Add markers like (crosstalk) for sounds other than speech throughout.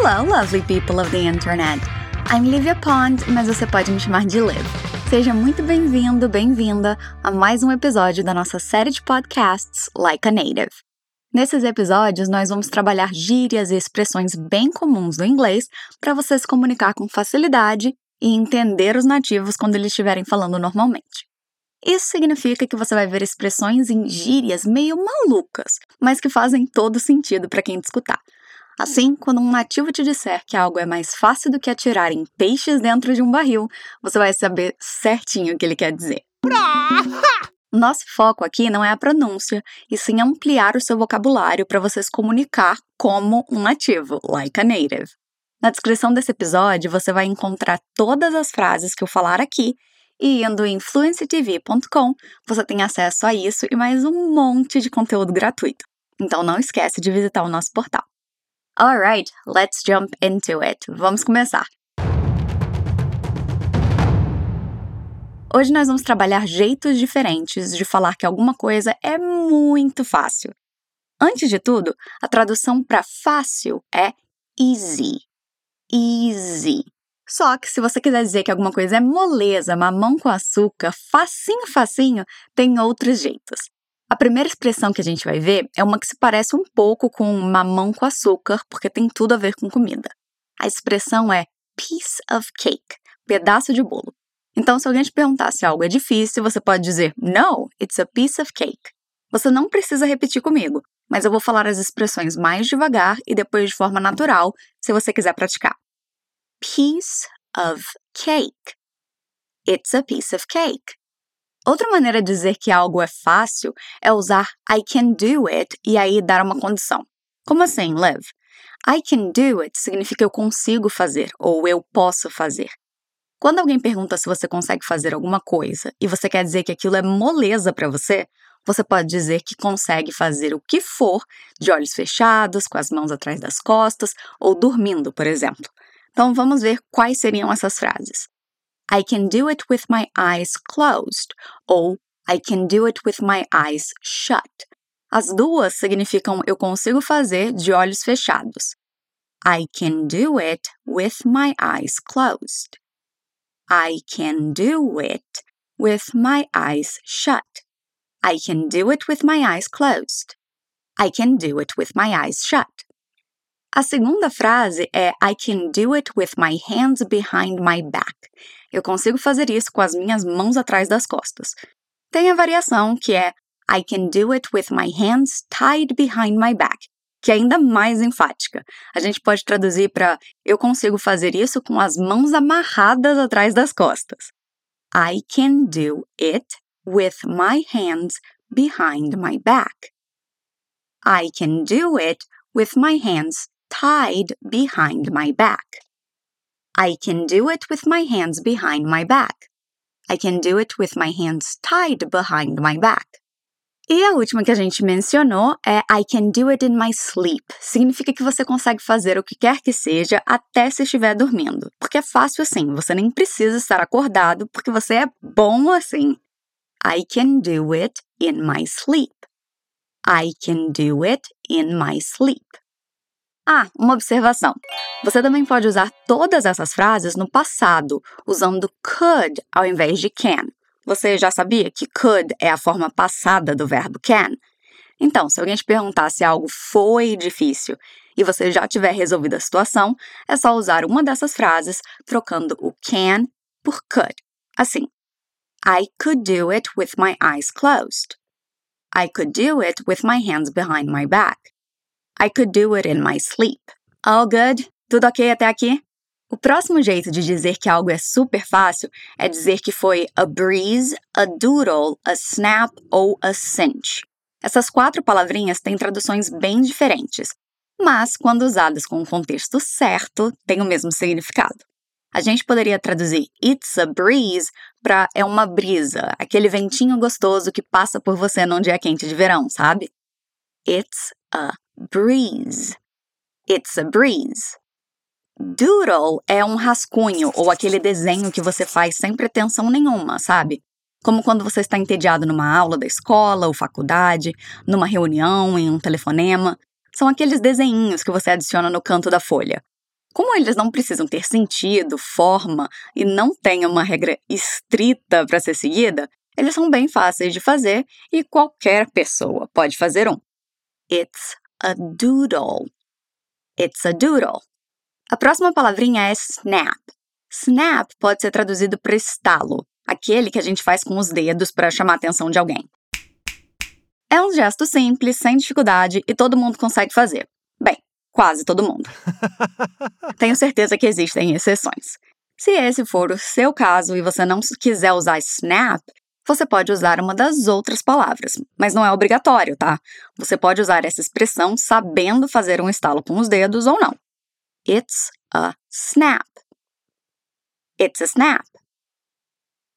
Hello, lovely people of the internet. I'm Livia Pond, mas você pode me chamar de Liv. Seja muito bem-vindo, bem-vinda a mais um episódio da nossa série de podcasts Like a Native. Nesses episódios, nós vamos trabalhar gírias e expressões bem comuns do inglês para você se comunicar com facilidade e entender os nativos quando eles estiverem falando normalmente. Isso significa que você vai ver expressões em gírias meio malucas, mas que fazem todo sentido para quem te escutar. Assim, quando um nativo te disser que algo é mais fácil do que atirar em peixes dentro de um barril, você vai saber certinho o que ele quer dizer. (laughs) Nosso foco aqui não é a pronúncia, e sim ampliar o seu vocabulário para você se comunicar como um nativo, like a native. Na descrição desse episódio, você vai encontrar todas as frases que eu falar aqui, e indo em fluencytv.com, você tem acesso a isso e mais um monte de conteúdo gratuito. Então não esquece de visitar o nosso portal. Alright, let's jump into it. Vamos começar. Hoje nós vamos trabalhar jeitos diferentes de falar que alguma coisa é muito fácil. Antes de tudo, a tradução para fácil é easy. Easy. Só que se você quiser dizer que alguma coisa é moleza, mamão com açúcar, facinho, facinho, tem outros jeitos. A primeira expressão que a gente vai ver é uma que se parece um pouco com mamão com açúcar, porque tem tudo a ver com comida. A expressão é piece of cake, pedaço de bolo. Então, se alguém te perguntar se algo é difícil, você pode dizer No, it's a piece of cake. Você não precisa repetir comigo, mas eu vou falar as expressões mais devagar e depois de forma natural, se você quiser praticar. Piece of cake. It's a piece of cake. Outra maneira de dizer que algo é fácil é usar I can do it e aí dar uma condição. Como assim, Liv? I can do it significa eu consigo fazer ou eu posso fazer. Quando alguém pergunta se você consegue fazer alguma coisa e você quer dizer que aquilo é moleza para você, você pode dizer que consegue fazer o que for de olhos fechados, com as mãos atrás das costas ou dormindo, por exemplo. Então vamos ver quais seriam essas frases. I can do it with my eyes closed ou I can do it with my eyes shut. As duas significam eu consigo fazer de olhos fechados. I can do it with my eyes closed. I can do it with my eyes shut. I can do it with my eyes closed. I can do it with my eyes shut. A segunda frase é I can do it with my hands behind my back. Eu consigo fazer isso com as minhas mãos atrás das costas. Tem a variação que é I can do it with my hands tied behind my back, que é ainda mais enfática. A gente pode traduzir para eu consigo fazer isso com as mãos amarradas atrás das costas. I can do it with my hands behind my back. I can do it with my hands tied behind my back. I can do it with my hands behind my back. I can do it with my hands tied behind my back. E a última que a gente mencionou é I can do it in my sleep. Significa que você consegue fazer o que quer que seja até se estiver dormindo. Porque é fácil assim, você nem precisa estar acordado porque você é bom assim. I can do it in my sleep. I can do it in my sleep. Ah, uma observação. Você também pode usar todas essas frases no passado, usando could ao invés de can. Você já sabia que could é a forma passada do verbo can? Então, se alguém te perguntar se algo foi difícil e você já tiver resolvido a situação, é só usar uma dessas frases trocando o can por could. Assim, I could do it with my eyes closed. I could do it with my hands behind my back. I could do it in my sleep. All good? Tudo ok até aqui? O próximo jeito de dizer que algo é super fácil é dizer que foi a breeze, a doodle, a snap ou a cinch. Essas quatro palavrinhas têm traduções bem diferentes, mas quando usadas com o contexto certo, têm o mesmo significado. A gente poderia traduzir It's a breeze para é uma brisa, aquele ventinho gostoso que passa por você num dia quente de verão, sabe? It's a breeze. It's a breeze. Doodle é um rascunho ou aquele desenho que você faz sem pretensão nenhuma, sabe? Como quando você está entediado numa aula da escola ou faculdade, numa reunião, em um telefonema. São aqueles desenhinhos que você adiciona no canto da folha. Como eles não precisam ter sentido, forma e não têm uma regra estrita para ser seguida, eles são bem fáceis de fazer e qualquer pessoa pode fazer um. It's a doodle. It's a doodle. A próxima palavrinha é snap. Snap pode ser traduzido para estalo, aquele que a gente faz com os dedos para chamar a atenção de alguém. É um gesto simples, sem dificuldade e todo mundo consegue fazer. Bem, quase todo mundo. (laughs) Tenho certeza que existem exceções. Se esse for o seu caso e você não quiser usar snap, você pode usar uma das outras palavras, mas não é obrigatório, tá? Você pode usar essa expressão sabendo fazer um estalo com os dedos ou não. It's a snap. It's a snap.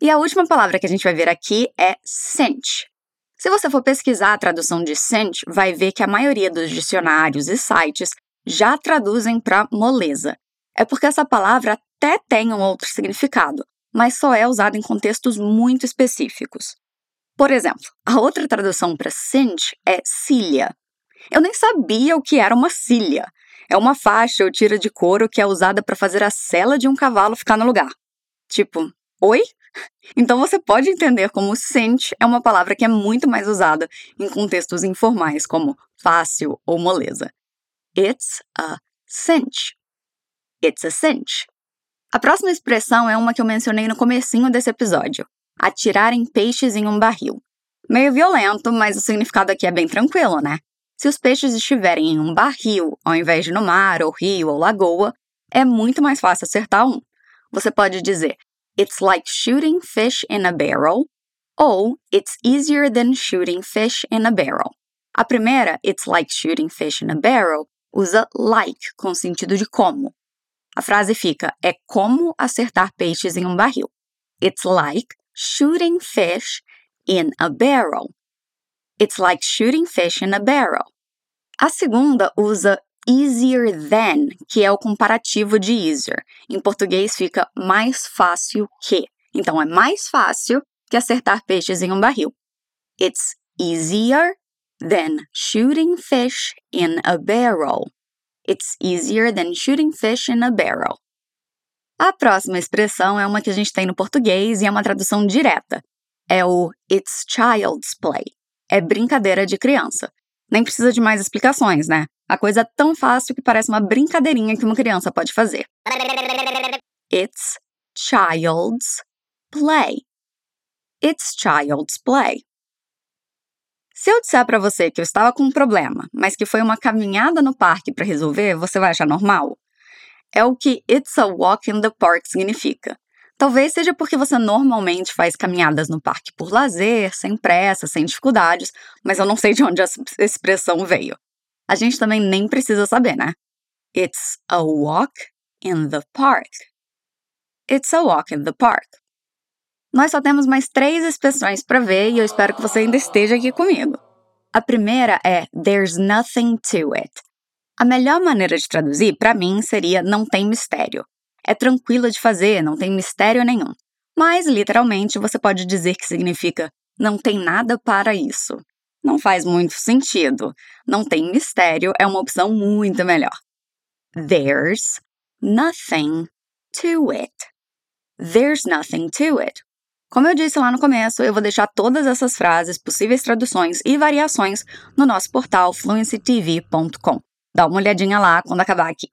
E a última palavra que a gente vai ver aqui é cinch. Se você for pesquisar a tradução de cinch, vai ver que a maioria dos dicionários e sites já traduzem para moleza. É porque essa palavra até tem um outro significado, mas só é usada em contextos muito específicos. Por exemplo, a outra tradução para cinch é cilha. Eu nem sabia o que era uma cilha. É uma faixa ou tira de couro que é usada para fazer a sela de um cavalo ficar no lugar. Tipo, oi? (laughs) Então você pode entender como cinch é uma palavra que é muito mais usada em contextos informais como fácil ou moleza. It's a cinch. It's a cinch. A próxima expressão é uma que eu mencionei no comecinho desse episódio: atirarem peixes em um barril. Meio violento, mas o significado aqui é bem tranquilo, né? Se os peixes estiverem em um barril, ao invés de no mar, ou rio, ou lagoa, é muito mais fácil acertar um. Você pode dizer It's like shooting fish in a barrel ou It's easier than shooting fish in a barrel. A primeira, It's like shooting fish in a barrel, usa like com sentido de como. A frase fica: é como acertar peixes em um barril. It's like shooting fish in a barrel. It's like shooting fish in a barrel. A segunda usa easier than, que é o comparativo de easier. Em português fica mais fácil que. Então é mais fácil que acertar peixes em um barril. It's easier than shooting fish in a barrel. It's easier than shooting fish in a barrel. A próxima expressão é uma que a gente tem no português e é uma tradução direta. É o It's child's play. É brincadeira de criança. Nem precisa de mais explicações, né? A coisa é tão fácil que parece uma brincadeirinha que uma criança pode fazer. It's child's play. It's child's play. Se eu disser para você que eu estava com um problema, mas que foi uma caminhada no parque para resolver, você vai achar normal? É o que It's a Walk in the Park significa. Talvez seja porque você normalmente faz caminhadas no parque por lazer, sem pressa, sem dificuldades, mas eu não sei de onde essa expressão veio. A gente também nem precisa saber, né? It's a walk in the park. It's a walk in the park. Nós só temos mais três expressões para ver e eu espero que você ainda esteja aqui comigo. A primeira é There's nothing to it. A melhor maneira de traduzir, para mim, seria não tem mistério. É tranquila de fazer, não tem mistério nenhum. Mas, literalmente, você pode dizer que significa não tem nada para isso. Não faz muito sentido. Não tem mistério é uma opção muito melhor. There's nothing to it. There's nothing to it. Como eu disse lá no começo, eu vou deixar todas essas frases, possíveis traduções e variações no nosso portal fluencytv.com. Dá uma olhadinha lá quando acabar aqui.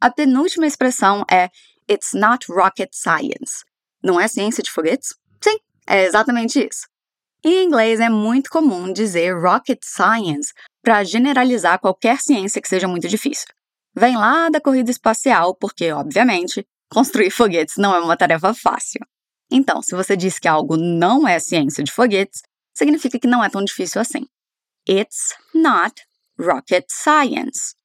A penúltima expressão é It's not rocket science. Não é ciência de foguetes? Sim, é exatamente isso. Em inglês é muito comum dizer rocket science para generalizar qualquer ciência que seja muito difícil. Vem lá da corrida espacial, porque, obviamente, construir foguetes não é uma tarefa fácil. Então, se você diz que algo não é ciência de foguetes, significa que não é tão difícil assim. It's not rocket science.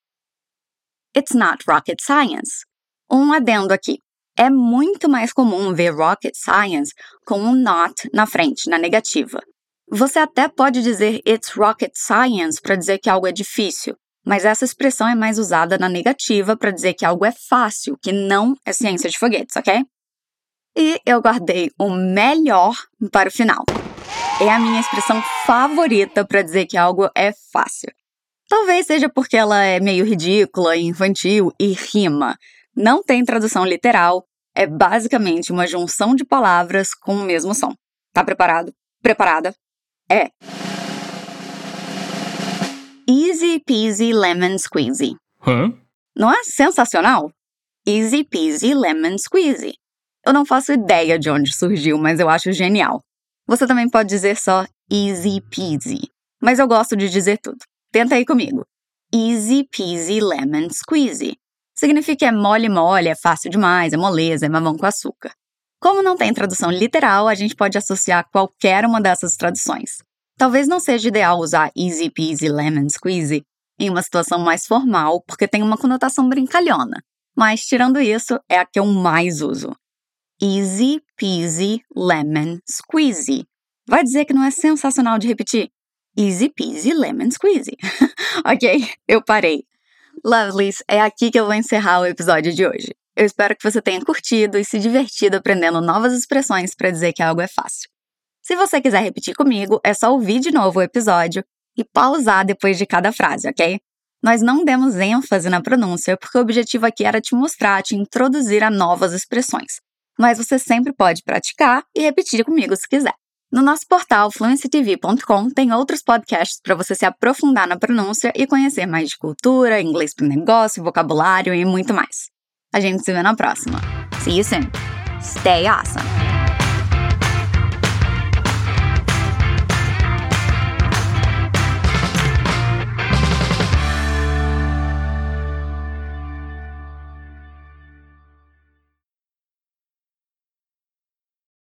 It's not rocket science. Um adendo aqui. É muito mais comum ver rocket science com um not na frente, na negativa. Você até pode dizer it's rocket science para dizer que algo é difícil, mas essa expressão é mais usada na negativa para dizer que algo é fácil, que não é ciência de foguetes, ok? E eu guardei o melhor para o final. É a minha expressão favorita para dizer que algo é fácil. Talvez seja porque ela é meio ridícula infantil e rima. não tem tradução literal, é basicamente uma junção de palavras com o mesmo som. Tá preparado? Preparada? É. Easy peasy lemon squeezy. Hã? Não é sensacional? Easy peasy lemon squeezy. Eu não faço ideia de onde surgiu, mas eu acho genial. Você também pode dizer só easy peasy, mas eu gosto de dizer tudo. Tenta aí comigo. Easy peasy lemon squeezy. Significa é mole mole, é fácil demais, é moleza, é mamão com açúcar. Como não tem tradução literal, a gente pode associar qualquer uma dessas traduções. Talvez não seja ideal usar easy peasy lemon squeezy em uma situação mais formal, porque tem uma conotação brincalhona. Mas tirando isso, é a que eu mais uso. Easy peasy lemon squeezy. Vai dizer que não é sensacional de repetir? Easy peasy lemon squeezy. (laughs) ok, eu parei. Lovelies, é aqui que eu vou encerrar o episódio de hoje. Eu espero que você tenha curtido e se divertido aprendendo novas expressões para dizer que algo é fácil. Se você quiser repetir comigo, é só ouvir de novo o episódio e pausar depois de cada frase, ok? Nós não demos ênfase na pronúncia porque o objetivo aqui era te mostrar, te introduzir a novas expressões. Mas você sempre pode praticar e repetir comigo se quiser. No nosso portal fluencytv.com tem outros podcasts para você se aprofundar na pronúncia e conhecer mais de cultura, inglês para negócio, vocabulário e muito mais. A gente se vê na próxima. See you soon. Stay awesome!